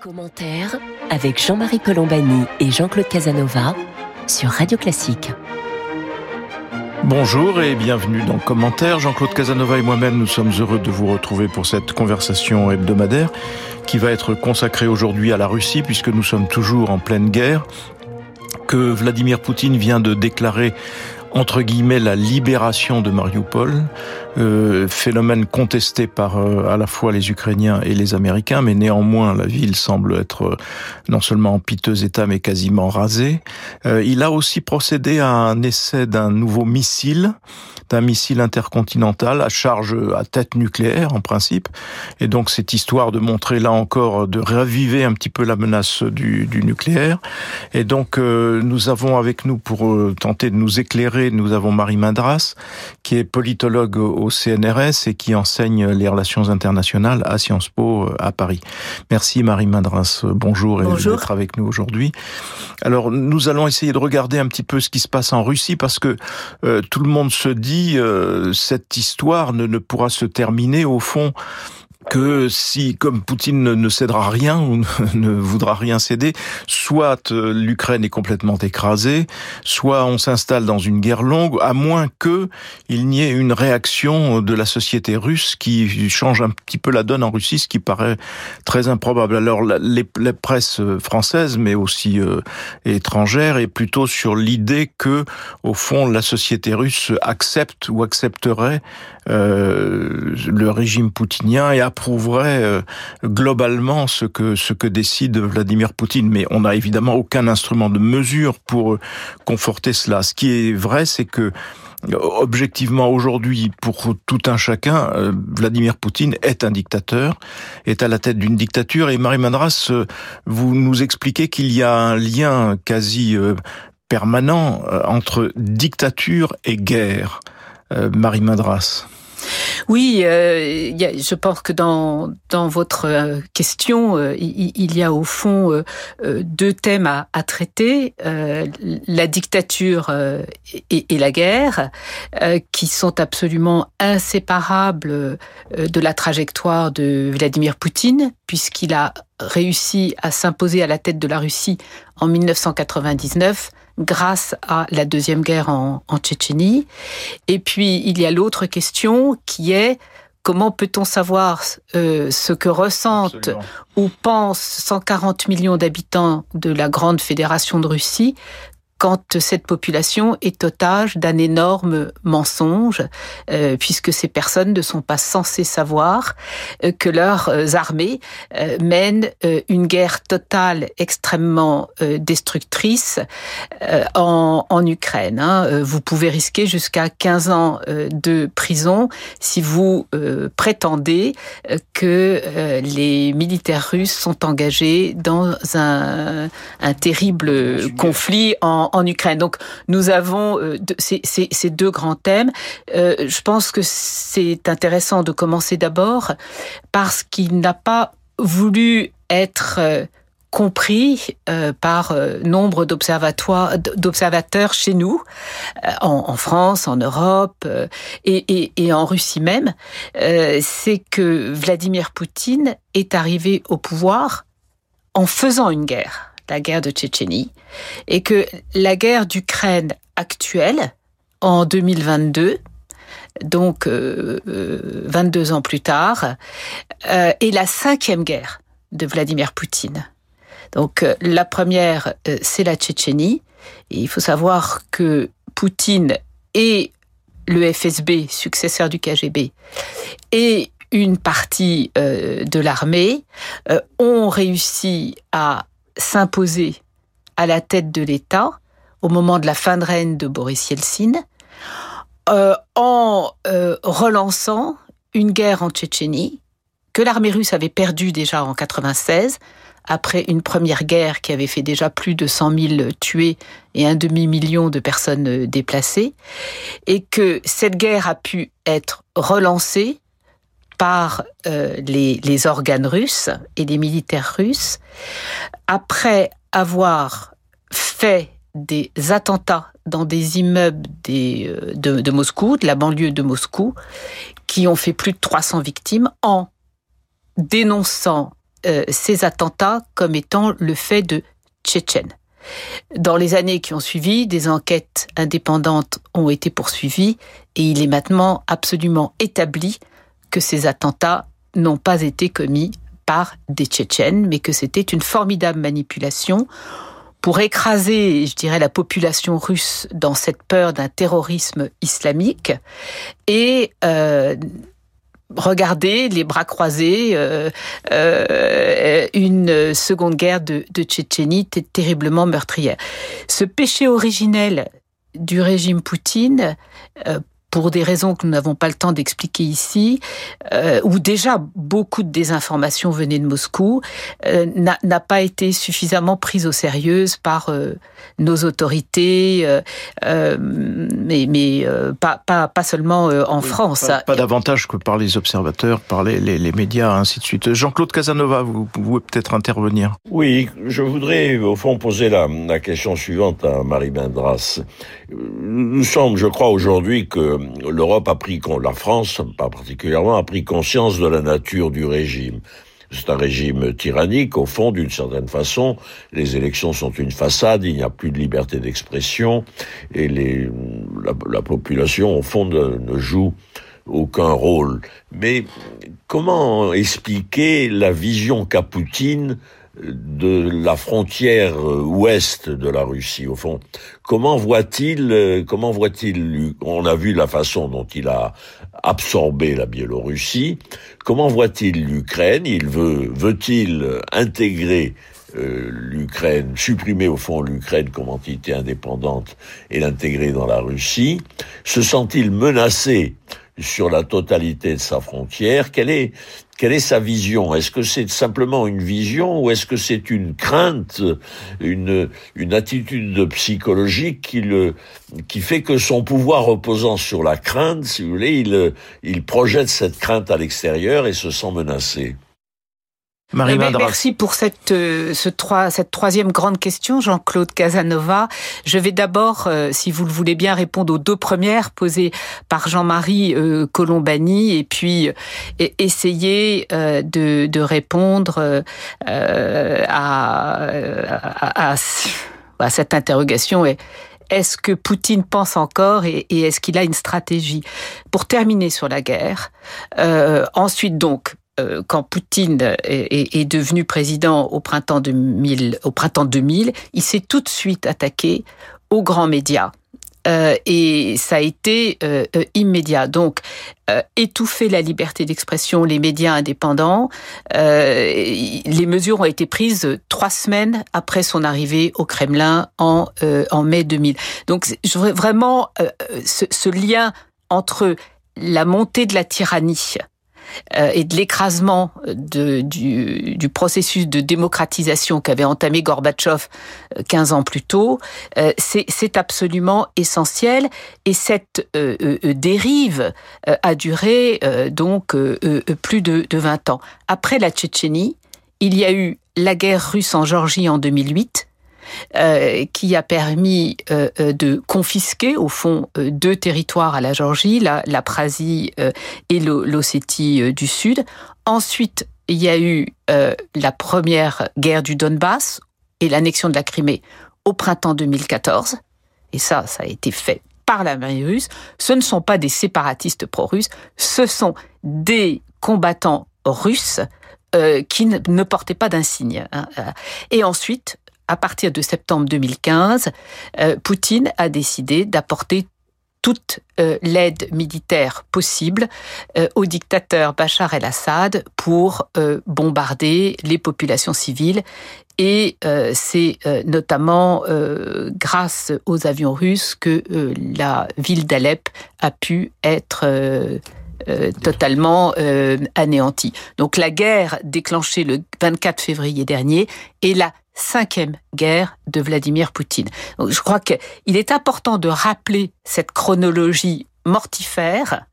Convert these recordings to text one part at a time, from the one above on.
Commentaire avec Jean-Marie Colombani et Jean-Claude Casanova sur Radio Classique. Bonjour et bienvenue dans Commentaire. Jean-Claude Casanova et moi-même, nous sommes heureux de vous retrouver pour cette conversation hebdomadaire qui va être consacrée aujourd'hui à la Russie puisque nous sommes toujours en pleine guerre que Vladimir Poutine vient de déclarer entre guillemets la libération de Mariupol, euh, phénomène contesté par euh, à la fois les Ukrainiens et les Américains, mais néanmoins la ville semble être euh, non seulement en piteux état mais quasiment rasée. il a aussi procédé à un essai d'un nouveau missile d'un missile intercontinental à charge à tête nucléaire en principe. Et donc cette histoire de montrer là encore, de raviver un petit peu la menace du, du nucléaire. Et donc euh, nous avons avec nous pour euh, tenter de nous éclairer, nous avons Marie Madras, qui est politologue au CNRS et qui enseigne les relations internationales à Sciences Po euh, à Paris. Merci Marie Madras, bonjour et d'être avec nous aujourd'hui. Alors nous allons essayer de regarder un petit peu ce qui se passe en Russie parce que tout le monde se dit euh, cette histoire ne, ne pourra se terminer au fond que si, comme Poutine ne cédera rien ou ne voudra rien céder, soit euh, l'Ukraine est complètement écrasée, soit on s'installe dans une guerre longue, à moins que il n'y ait une réaction de la société russe qui change un petit peu la donne en Russie, ce qui paraît très improbable. Alors les, les presses françaises, mais aussi euh, étrangères, est plutôt sur l'idée que, au fond, la société russe accepte ou accepterait euh, le régime poutinien et approuverait euh, globalement ce que ce que décide Vladimir Poutine. Mais on n'a évidemment aucun instrument de mesure pour euh, conforter cela. Ce qui est vrai, c'est que objectivement aujourd'hui, pour tout un chacun, Vladimir Poutine est un dictateur, est à la tête d'une dictature. Et Marie Madras, vous nous expliquez qu'il y a un lien quasi permanent entre dictature et guerre. Marie Madras. Oui, euh, je pense que dans, votre euh, question, euh, il, y a au fond deux thèmes à, traiter, la dictature et, la guerre, qui sont absolument inséparables de la trajectoire de Vladimir Poutine, puisqu'il a réussi à s'imposer à la tête de la Russie en 1999 grâce à la deuxième guerre en, Tchétchénie. Et puis il y a l'autre question qui est comment peut-on savoir euh, ce que ressentent ou pensent 140 millions d'habitants de la grande fédération de Russie quand cette population est otage d'un énorme mensonge, euh, puisque ces personnes ne sont pas censées savoir euh, que leurs euh, armées mènent une guerre totale extrêmement destructrice en, en, Ukraine. Hein. Vous pouvez risquer jusqu'à 15 ans de prison si vous prétendez que les militaires russes sont engagés dans un, un terrible conflit en en, Ukraine. Donc nous avons euh, ces, deux grands thèmes. Euh, je pense que c'est intéressant de commencer d'abord parce qu'il n'a pas voulu être euh, compris par nombre d'observateurs chez nous, en, France, en Europe et, en Russie même, c'est que Vladimir Poutine est arrivé au pouvoir en faisant une guerre la guerre de Tchétchénie, et que la guerre d'Ukraine actuelle, en 2022, donc 22 euh, ans plus tard, euh, est la cinquième guerre de Vladimir Poutine. Donc euh, la première, c'est la Tchétchénie. Il faut savoir que Poutine et le FSB, successeur du KGB, et une partie de l'armée ont réussi à s'imposer à la tête de l'État au moment de la fin de règne de Boris Yeltsin, euh, en euh, relançant une guerre en Tchétchénie que l'armée russe avait perdue déjà en 96 après une première guerre qui avait fait déjà plus de 100 000 tués et un demi-million de personnes déplacées, et que cette guerre a pu être relancée par euh, les, organes russes et les militaires russes, après avoir fait des attentats dans des immeubles euh, de, Moscou, de la banlieue de Moscou, qui ont fait plus de 300 victimes en dénonçant ces attentats comme étant le fait de Tchétchènes. Dans les années qui ont suivi, des enquêtes indépendantes ont été poursuivies et il est maintenant absolument établi que ces attentats n'ont pas été commis par des Tchétchènes, mais que c'était une formidable manipulation pour écraser, je dirais, la population russe dans cette peur d'un terrorisme islamique et euh, regarder les bras croisés euh, euh, une seconde guerre de, de Tchétchénie terriblement meurtrière. Ce péché originel du régime Poutine pour des raisons que nous n'avons pas le temps d'expliquer ici, euh, où déjà beaucoup de désinformation venait de Moscou, euh, n'a pas été suffisamment prise au sérieux par euh, nos autorités, euh, euh, mais, mais pas, pas, pas seulement en France. Pas, pas, davantage que par les observateurs, par les, les, les médias, ainsi de suite. Jean-Claude Casanova, vous pouvez peut-être intervenir. Oui, je voudrais au fond poser la, la question suivante à Marie Bendras. Nous sommes, je crois, aujourd'hui que l'Europe a pris, la France pas particulièrement, a pris conscience de la nature du régime. C'est un régime tyrannique, au fond, d'une certaine façon. Les élections sont une façade, il n'y a plus de liberté d'expression, et les, la, la, population, au fond, ne, ne joue aucun rôle. Mais comment expliquer la vision qu'a Poutine de la frontière ouest de la Russie, au fond. Comment voit-il, comment voit-il, on a vu la façon dont il a absorbé la Biélorussie, comment voit-il l'Ukraine? Il veut, veut-il intégrer euh, l'Ukraine, supprimer au fond l'Ukraine comme entité indépendante et l'intégrer dans la Russie? Se sent-il menacé sur la totalité de sa frontière? Quelle est, quelle est sa vision? Est-ce que c'est simplement une vision ou est-ce que c'est une crainte, une, une attitude psychologique qui, le, qui fait que son pouvoir reposant sur la crainte, si vous voulez, il, il projette cette crainte à l'extérieur et se sent menacé? Marie Merci pour cette, euh, ce trois, cette troisième grande question, Jean-Claude Casanova. Je vais d'abord, euh, si vous le voulez bien, répondre aux deux premières posées par Jean-Marie euh, Colombani et puis essayer de, de, répondre à, à, à, cette interrogation. Est-ce que Poutine pense encore et, et est-ce qu'il a une stratégie? Pour terminer sur la guerre, ensuite donc, euh, quand Poutine est, est, devenu président au printemps 2000, au printemps 2000, il s'est tout de suite attaqué aux grands médias. Euh, et ça a été euh, euh immédiat. Donc, euh, étouffer la liberté d'expression, les médias indépendants, les mesures ont été prises trois semaines après son arrivée au Kremlin en, en mai 2000. Donc, je voudrais vraiment ce, ce lien entre la montée de la tyrannie euh, et de l'écrasement du, du, processus de démocratisation qu'avait entamé Gorbatchev 15 euh, ans plus tôt, euh, c'est absolument essentiel. Et cette dérive a duré donc plus de, de 20 ans. Après la Tchétchénie, il y a eu la guerre russe en Géorgie en 2008, euh, qui a permis euh, euh, de confisquer au fond deux territoires à la Géorgie, la, la Prasie et l'Ossétie du Sud. Ensuite, il y a eu la première guerre du Donbass et l'annexion de la Crimée au printemps 2014. Et ça, ça a été fait par la marine russe. Ce ne sont pas des séparatistes pro-russes, ce sont des combattants russes qui ne, ne, portaient pas d'insigne. Hein. Et ensuite, à partir de septembre 2015, euh, Poutine a décidé d'apporter toute euh, l'aide militaire possible euh, au dictateur Bachar el-Assad pour bombarder les populations civiles. Et c'est notamment grâce aux avions russes que la ville d'Alep a pu être totalement anéantie. Donc la guerre déclenchée le 24 février dernier est la cinquième guerre de Vladimir Poutine. Donc, je crois qu'il est important de rappeler cette chronologie mortifère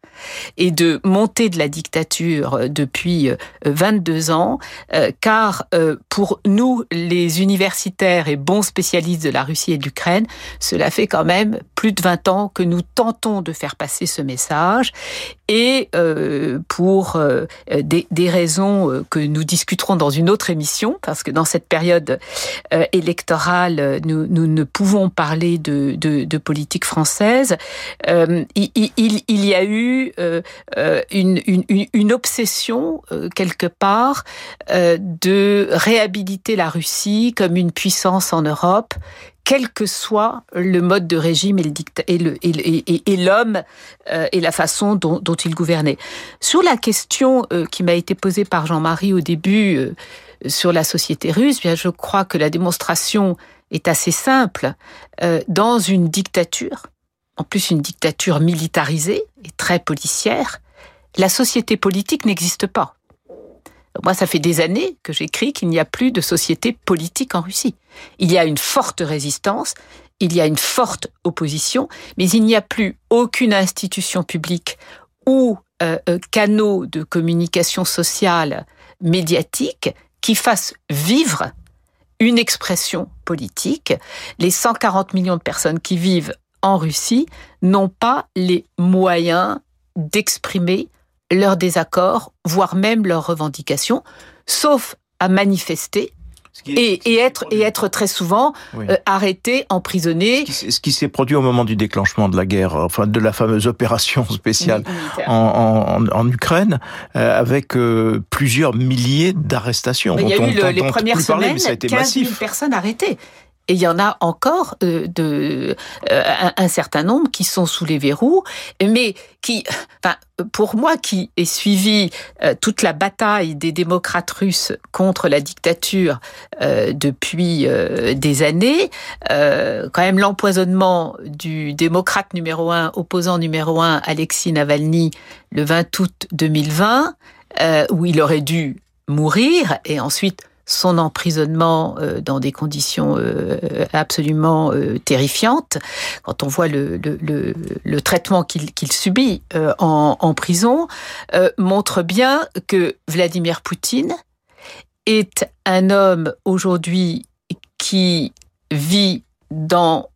et de monter de la dictature euh, depuis 22 euh, ans, euh, car pour nous, les universitaires et bons spécialistes de la Russie et de l'Ukraine, cela fait quand même plus de 20 ans que nous tentons de faire passer ce message et euh, pour euh, des, des, raisons euh, que nous discuterons dans une autre émission, parce que dans cette période électorale, nous, nous, ne pouvons parler de, de, de politique française. il, il, il, y a eu une, une, une obsession quelque part de réhabiliter la Russie comme une puissance en Europe quel que soit le mode de régime et, l'homme euh, et la façon dont, il gouvernait. Sur la question euh, qui m'a été posée par Jean-Marie au début euh, sur la société russe, bien je crois que la démonstration est assez simple. dans une dictature, en plus une dictature militarisée et très policière, la société politique n'existe pas. Moi, ça fait des années que j'écris qu'il n'y a plus de société politique en Russie. Il y a une forte résistance, il y a une forte opposition, mais il n'y a plus aucune institution publique ou euh, euh, canaux de communication sociale médiatique qui fasse vivre une expression politique. Les 140 millions de personnes qui vivent en Russie n'ont pas les moyens d'exprimer leurs désaccords, voire même leurs revendications, sauf à manifester et, et, être et être très souvent euh, arrêté, emprisonné. Ce qui, s'est produit au moment du déclenchement de la guerre, enfin de la fameuse opération spéciale en, en, en, Ukraine, euh, avec euh, plusieurs milliers d'arrestations. Il y a eu les premières semaines, parler, 15 000 personnes arrêtées. Et il y en a encore euh, euh, un, certain nombre qui sont sous les verrous, mais qui, enfin, pour moi qui ai suivi euh, toute la bataille des démocrates russes contre la dictature depuis des années, quand même l'empoisonnement du démocrate numéro un, opposant numéro un, Alexis Navalny, le 20 août 2020, où il aurait dû mourir, et ensuite son emprisonnement euh, dans des conditions euh, absolument euh, terrifiantes, quand on voit le, traitement qu'il subit en, prison, montre bien que Vladimir Poutine est un homme aujourd'hui qui vit dans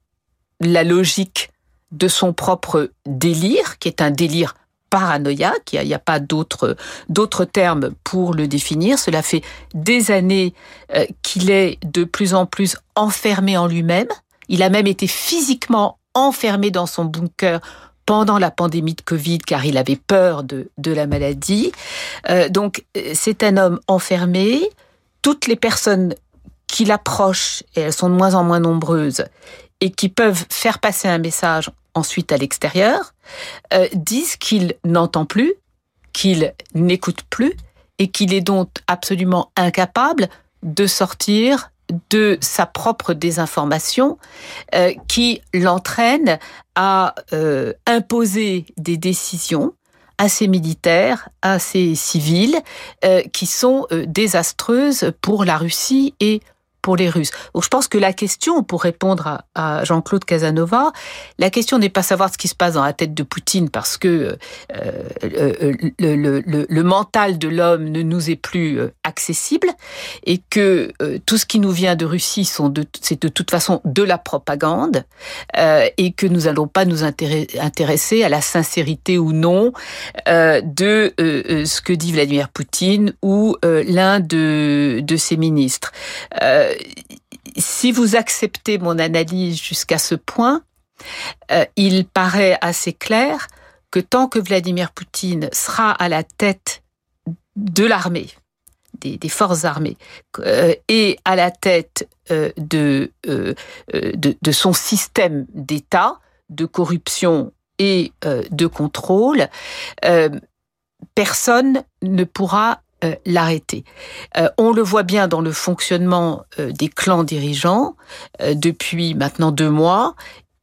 la logique de son propre délire, qui est un délire paranoïaque, il n'y a, pas d'autres termes pour le définir. Cela fait des années euh, qu'il est de plus en plus enfermé en lui-même. Il a même été physiquement enfermé dans son bunker pendant la pandémie de Covid car il avait peur de, la maladie. Euh, donc c'est un homme enfermé. Toutes les personnes qui l'approchent, et elles sont de moins en moins nombreuses, et qui peuvent faire passer un message ensuite à l'extérieur, euh, disent qu'il n'entend plus, qu'il n'écoute plus et qu'il est donc absolument incapable de sortir de sa propre désinformation euh, qui l'entraîne à euh, imposer des décisions à ses militaires, à ses civils, qui sont désastreuses pour la Russie et pour les Russes. Donc je pense que la question, pour répondre à, Jean-Claude Casanova, la question n'est pas savoir ce qui se passe dans la tête de Poutine parce que euh, euh, le, le, mental de l'homme ne nous est plus euh, accessible et que tout ce qui nous vient de Russie c'est de toute façon de la propagande et que nous n'allons pas nous intéresser à la sincérité ou non de ce que dit Vladimir Poutine ou l'un de ses ministres si vous acceptez mon analyse jusqu'à ce point, euh, il paraît assez clair que tant que Vladimir Poutine sera à la tête de l'armée, des, forces armées, euh, et à la tête euh, de, de, son système d'État, de corruption et de contrôle, personne ne pourra euh, l'arrêter. Euh, on le voit bien dans le fonctionnement euh, des clans dirigeants depuis maintenant deux mois.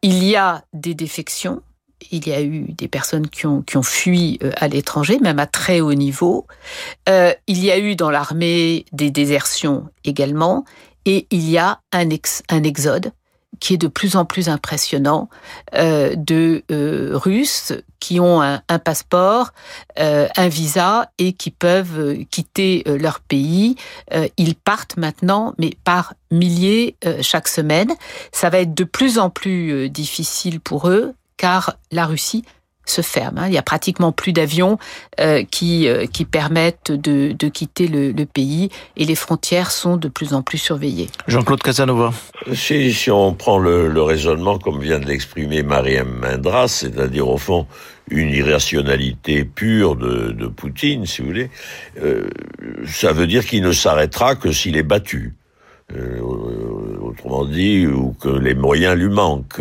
Il y a des défections. Il y a eu des personnes qui ont, qui ont fui à l'étranger, même à très haut niveau. il y a eu dans l'armée des désertions également. Et il y a un, un exode qui est de plus en plus impressionnant euh, de euh, Russes qui ont un, passeport, euh, un visa et qui peuvent quitter leur pays. ils partent maintenant, mais par milliers chaque semaine. Ça va être de plus en plus difficile pour eux car la Russie se ferment. Hein. Il y a pratiquement plus d'avions euh, qui, euh, qui permettent de, de quitter le, le, pays et les frontières sont de plus en plus surveillées. Jean-Claude Casanova. Si, si on prend le, le raisonnement comme vient de l'exprimer Mariam Mindras, c'est-à-dire au fond une irrationalité pure de, de Poutine, si vous voulez, euh, ça veut dire qu'il ne s'arrêtera que s'il est battu. Euh, autrement dit, ou que les moyens lui manquent.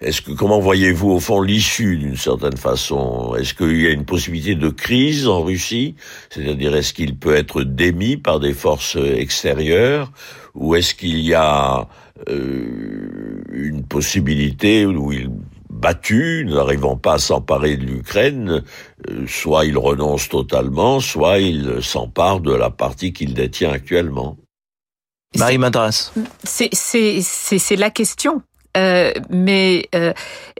Est-ce que comment voyez-vous au fond l'issue d'une certaine façon? Est-ce qu'il y a une possibilité de crise en Russie? C'est-à-dire est-ce qu'il peut être démis par des forces extérieures? Ou est-ce qu'il y a euh, une possibilité où il battu, n'arrivant pas à s'emparer de l'Ukraine, euh, soit il renonce totalement, soit il s'empare de la partie qu'il détient actuellement? Marie Madras. C'est la question. Euh, mais euh,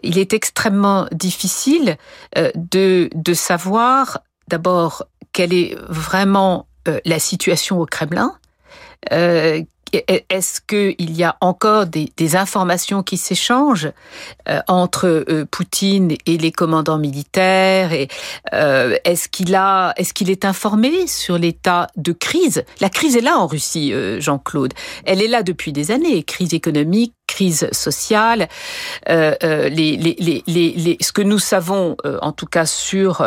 il est extrêmement difficile euh, de, de savoir d'abord quelle est vraiment la situation au Kremlin, est-ce qu'il y a encore des, informations qui s'échangent euh, entre euh, Poutine et les commandants militaires euh, est-ce qu'il qu'il est informé sur l'état de crise? La crise est là en Russie, Jean-Claude. Elle est là depuis des années. Crise économique, crise sociale, ce que nous savons, en tout cas sur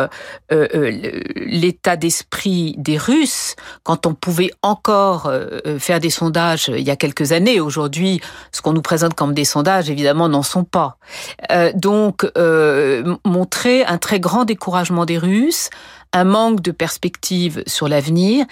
l'état d'esprit des Russes, quand on pouvait encore faire des sondages il y a quelques années, aujourd'hui, ce qu'on nous présente comme des sondages, évidemment, n'en sont pas. donc, montrer un très grand découragement des Russes, un manque de perspective sur l'avenir,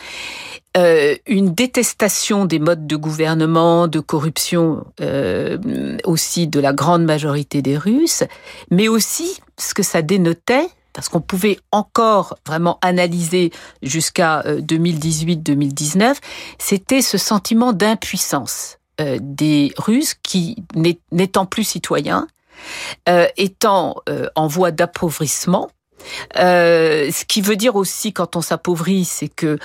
euh, une détestation des modes de gouvernement, de corruption euh, aussi de la grande majorité des Russes, mais aussi ce que ça dénotait, parce qu'on pouvait encore vraiment analyser jusqu'à 2018-2019, euh, c'était ce sentiment d'impuissance euh, des Russes qui, n'étant plus citoyens, euh, étant en voie d'appauvrissement, ce qui veut dire aussi quand on s'appauvrit, c'est que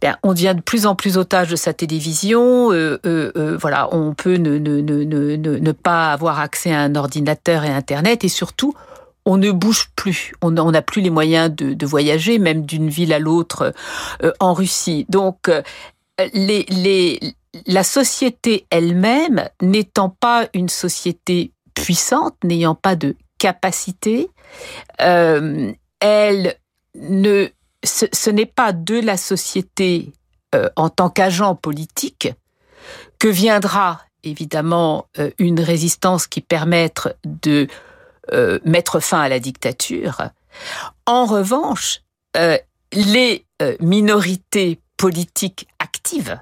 ben, on devient de plus en plus otage de sa télévision. Voilà, on peut ne pas avoir accès à un ordinateur et Internet, et surtout, on ne bouge plus. On n'a plus les moyens de, voyager, même d'une ville à l'autre euh, en Russie. Donc, les, la société elle-même n'étant pas une société puissante, n'ayant pas de capacité, euh, elle ne, ce, n'est pas de la société euh, en tant qu'agent politique que viendra évidemment euh, une résistance qui permette de mettre fin à la dictature. En revanche, les minorités politiques actives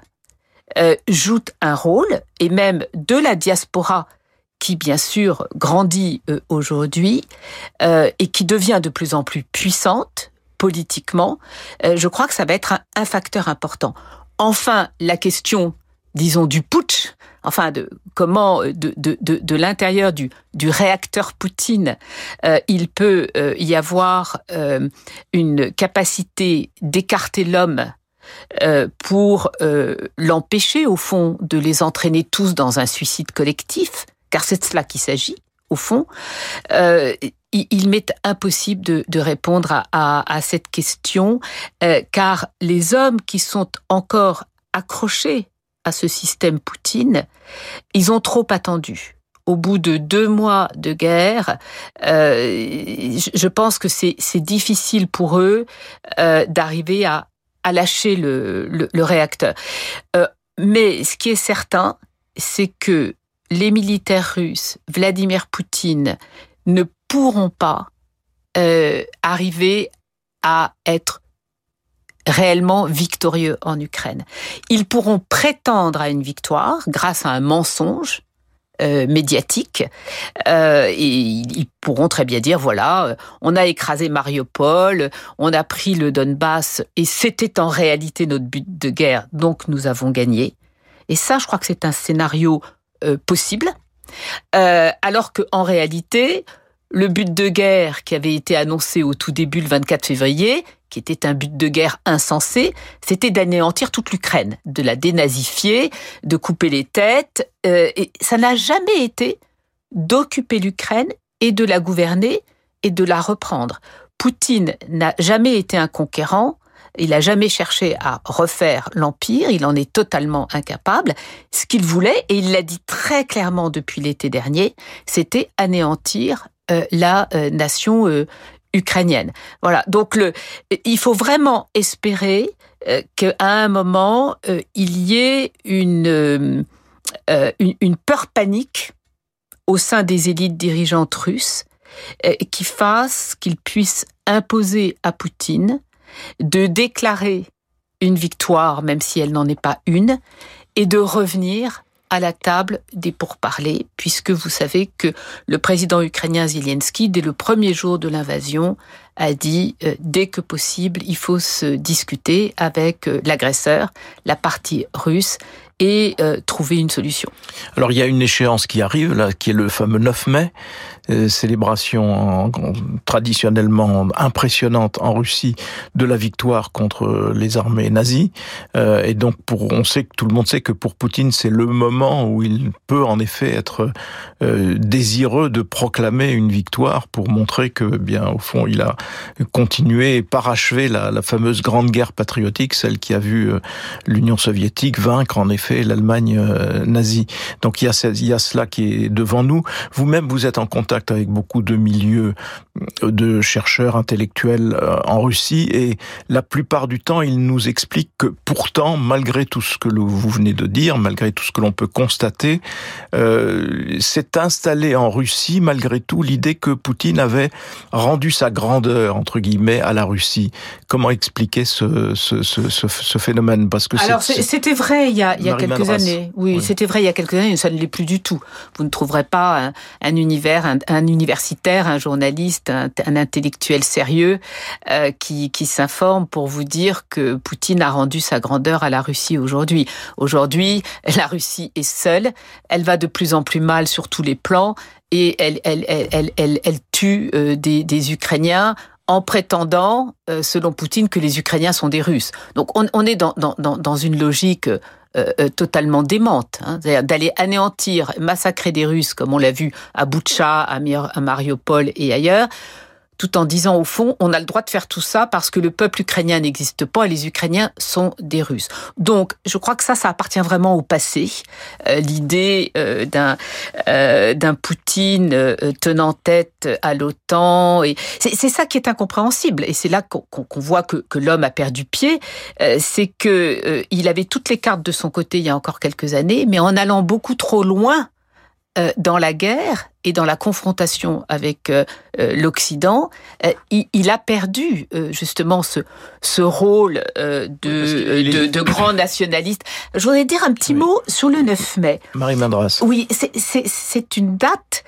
jouent un rôle, et même de la diaspora qui bien sûr grandit euh, aujourd'hui euh, et qui devient de plus en plus puissante politiquement, euh, je crois que ça va être un, facteur important. Enfin, la question, disons, du putsch, enfin de comment de, de, de, de l'intérieur du, du réacteur Poutine, il peut y avoir une capacité d'écarter l'homme pour l'empêcher, au fond, de les entraîner tous dans un suicide collectif car c'est de cela qu'il s'agit, au fond, euh, il, m'est impossible de, répondre à, cette question, euh, car les hommes qui sont encore accrochés à ce système Poutine, ils ont trop attendu. Au bout de deux mois de guerre, euh, je pense que c'est difficile pour eux d'arriver à, lâcher le réacteur. mais ce qui est certain, c'est que les militaires russes, Vladimir Poutine, ne pourront pas euh, arriver à être réellement victorieux en Ukraine. Ils pourront prétendre à une victoire grâce à un mensonge euh, médiatique. Euh, et ils pourront très bien dire voilà on a écrasé Mariupol on a pris le Donbass et c'était en réalité notre but de guerre donc nous avons gagné. Et ça je crois que c'est un scénario euh, possible, euh, alors qu'en réalité, le but de guerre qui avait été annoncé au tout début le 24 février, qui était un but de guerre insensé, c'était d'anéantir toute l'Ukraine, de la dénazifier, de couper les têtes, euh, et ça n'a jamais été d'occuper l'Ukraine et de la gouverner et de la reprendre. Poutine n'a jamais été un conquérant, il n'a jamais cherché à refaire l'Empire, il en est totalement incapable. Ce qu'il voulait, et il l'a dit très clairement depuis l'été dernier, c'était anéantir euh, la euh, nation ukrainienne. Voilà, donc le, il faut vraiment espérer qu'à un moment, il y ait une, une, une peur panique au sein des élites dirigeantes russes qui fasse qu'il puisse imposer à Poutine de déclarer une victoire, même si elle n'en est pas une, et de revenir à la table des pourparlers, puisque vous savez que le président ukrainien Zelensky, dès le premier jour de l'invasion, a dit euh, dès que possible, il faut se discuter avec euh, l'agresseur, la partie russe, et euh, trouver une solution. Alors il y a une échéance qui arrive, qui est le fameux 9 mai. Euh, célébration traditionnellement impressionnante en Russie de la victoire contre les armées nazies. Euh, et donc, pour, on sait que tout le monde sait que pour Poutine, c'est le moment où il peut en effet être euh, désireux de proclamer une victoire pour montrer que, bien, au fond, il a continué et parachevé la, la fameuse grande guerre patriotique, celle qui a vu l'Union soviétique vaincre en effet l'Allemagne nazie. Donc, il y, a, il y a cela qui est devant nous. Vous-même, vous êtes en contact avec beaucoup de milieux de chercheurs intellectuels euh, en Russie et la plupart du temps, ils nous expliquent que pourtant, malgré tout ce que vous venez de dire, malgré tout ce que l'on peut constater, euh, s'est installé en Russie malgré tout l'idée que Poutine avait rendu sa grandeur entre guillemets à la Russie. Comment expliquer ce, ce, ce, ce phénomène? Parce que alors c'était vrai il y a, il y a quelques années. Oui, c'était vrai il y a quelques années. Ça ne l'est plus du tout. Vous ne trouverez pas un, un univers, un, un universitaire, un journaliste, un, intellectuel sérieux euh, qui, s'informe pour vous dire que Poutine a rendu sa grandeur à la Russie aujourd'hui. Aujourd'hui, la Russie est seule, elle va de plus en plus mal sur tous les plans et elle, tue euh, des, Ukrainiens en prétendant, euh, selon Poutine, que les Ukrainiens sont des Russes. Donc on, est dans une logique euh, euh, totalement démente, hein, d'aller anéantir, massacrer des Russes, comme on l'a vu à Boutcha, à Mariupol et ailleurs, tout en disant au fond, on a le droit de faire tout ça parce que le peuple ukrainien n'existe pas et les Ukrainiens sont des Russes. Donc, je crois que ça, ça appartient vraiment au passé. Euh, l'idée euh, d'un euh, d'un Poutine tenant tête à l'OTAN, et c'est ça qui est incompréhensible. Et c'est là qu'on voit que, que l'homme a perdu pied. c'est que il avait toutes les cartes de son côté il y a encore quelques années, mais en allant beaucoup trop loin dans la guerre et dans la confrontation avec euh, euh, l'Occident, il, a perdu justement ce, ce rôle de, de, de, grand nationaliste. Je voudrais dire un petit mot sur le 9 mai. Marie Mandras. Oui, c'est une date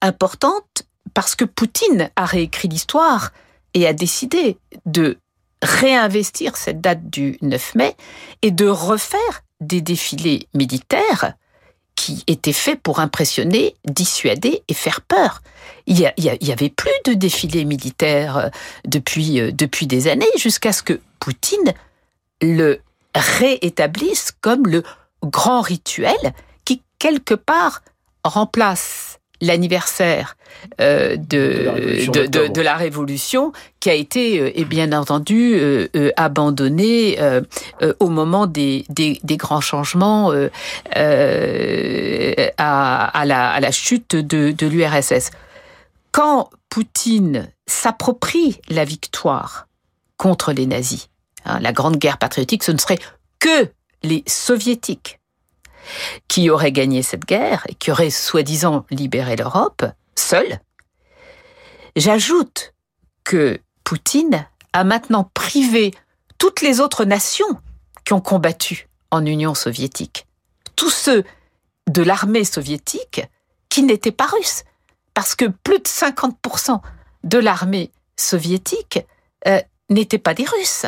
importante parce que Poutine a réécrit l'histoire et a décidé de réinvestir cette date du 9 mai et de refaire des défilés militaires qui était fait pour impressionner, dissuader et faire peur. Il y, avait plus de défilés militaires euh, depuis, euh, depuis des années, jusqu'à ce que Poutine le réétablisse comme le grand rituel qui, quelque part, remplace l'anniversaire euh, de, de, de, la Révolution qui a été, euh, et bien entendu, euh, euh abandonné euh, au moment des, des, des grands changements à, à, la, à la chute de, de l'URSS. Quand Poutine s'approprie la victoire contre les nazis, hein, la grande guerre patriotique, ce ne serait que les soviétiques qui auraient gagné cette guerre et qui auraient soi-disant libéré l'Europe, seuls. J'ajoute que Poutine a maintenant privé toutes les autres nations qui ont combattu en Union soviétique, tous ceux de l'armée soviétique qui n'étaient pas russes, parce que plus de 50% de l'armée soviétique euh, n'étaient pas des Russes.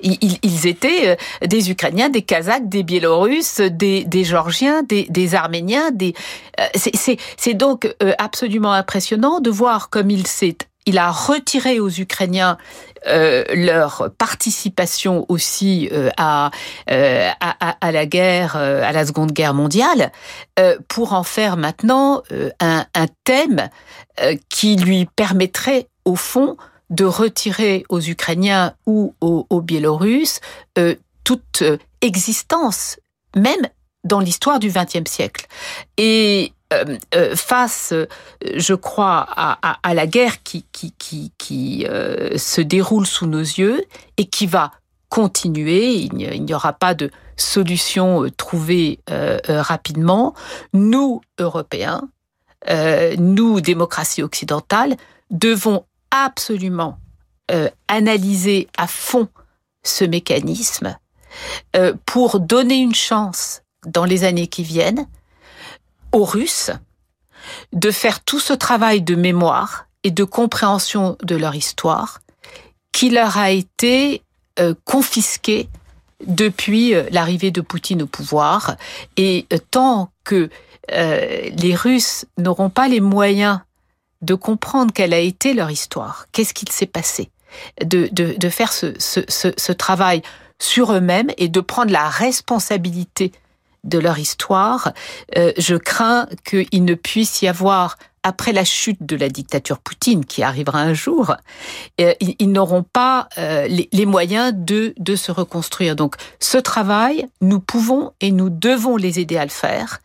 Ils, étaient euh, des Ukrainiens, des Kazakhs, des Biélorusses, des, Georgiens, des, Arméniens. Euh, c'est donc euh, absolument impressionnant de voir comme il a retiré aux Ukrainiens leur participation aussi à, la guerre, à la Seconde Guerre mondiale, pour en faire maintenant un, thème qui lui permettrait, au fond, de retirer aux Ukrainiens ou aux, Biélorusses toute existence, même dans l'histoire du XXe siècle. Et euh, euh, face, euh, je crois, à, la guerre qui, qui se déroule sous nos yeux et qui va continuer, il n'y aura pas de solution trouvée rapidement, nous, Européens, nous, démocratie occidentale, devons absolument analyser à fond ce mécanisme pour donner une chance dans les années qui viennent aux Russes de faire tout ce travail de mémoire et de compréhension de leur histoire qui leur a été euh, confisqué depuis euh, l'arrivée de Poutine au pouvoir. Et euh, tant que les Russes n'auront pas les moyens de comprendre quelle a été leur histoire, qu'est-ce qu'il s'est passé, de, de, de faire ce, ce, ce, ce travail sur eux-mêmes et de prendre la responsabilité de leur histoire, euh, je crains qu'il ne puisse y avoir après la chute de la dictature Poutine, qui arrivera un jour, euh, ils, n'auront pas euh, les, moyens de, de se reconstruire. Donc ce travail, nous pouvons et nous devons les aider à le faire.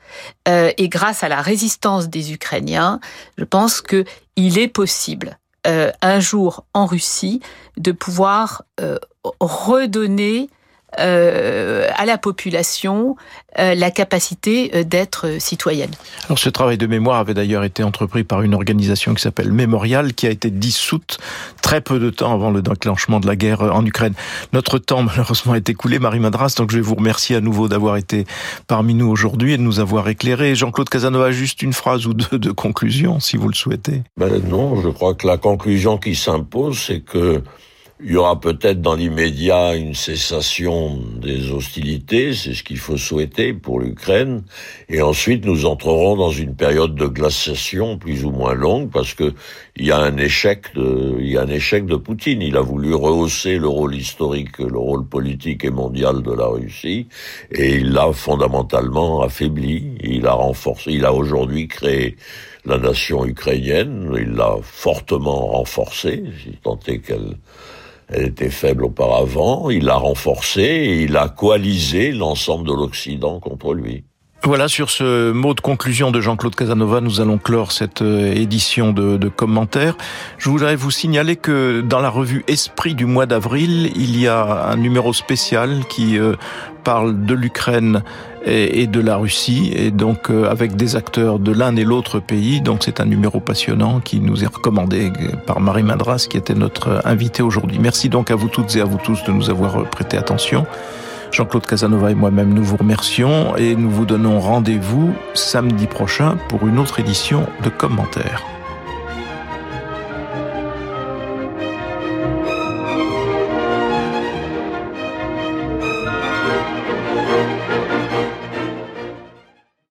et grâce à la résistance des Ukrainiens, je pense que il est possible un jour en Russie de pouvoir redonner euh, à la population euh, la capacité euh, d'être citoyenne. Alors ce travail de mémoire avait d'ailleurs été entrepris par une organisation qui s'appelle Mémorial, qui a été dissoute très peu de temps avant le déclenchement de la guerre en Ukraine. Notre temps malheureusement est écoulé, Marie Madras, donc je vais vous remercier à nouveau d'avoir été parmi nous aujourd'hui et de nous avoir éclairé. Jean-Claude Casanova, juste une phrase ou deux de conclusion, si vous le souhaitez. Ben non, je crois que la conclusion qui s'impose, c'est que il y aura peut-être dans l'immédiat une cessation des hostilités, c'est ce qu'il faut souhaiter pour l'Ukraine, et ensuite nous entrerons dans une période de glaciation plus ou moins longue parce que il y a un échec de, il y a un échec de Poutine. Il a voulu rehausser le rôle historique, le rôle politique et mondial de la Russie, et il l'a fondamentalement affaibli. Il a renforcé, il a aujourd'hui créé la nation ukrainienne, il l'a fortement renforcée, si tant qu'elle elle était faible auparavant, il l'a renforcée et il a coalisé l'ensemble de l'Occident contre lui. Voilà, sur ce mot de conclusion de Jean-Claude Casanova, nous allons clore cette euh, édition de, de, commentaires. Je voudrais vous signaler que dans la revue Esprit du mois d'avril, il y a un numéro spécial qui euh, parle de l'Ukraine et, de la Russie, et donc euh, avec des acteurs de l'un et l'autre pays. Donc c'est un numéro passionnant qui nous est recommandé par Marie Madras, qui était notre invitée aujourd'hui. Merci donc à vous toutes et à vous tous de nous avoir prêté attention. Jean-Claude Casanova et moi-même, nous vous remercions et nous vous donnons rendez-vous samedi prochain pour une autre édition de commentaires.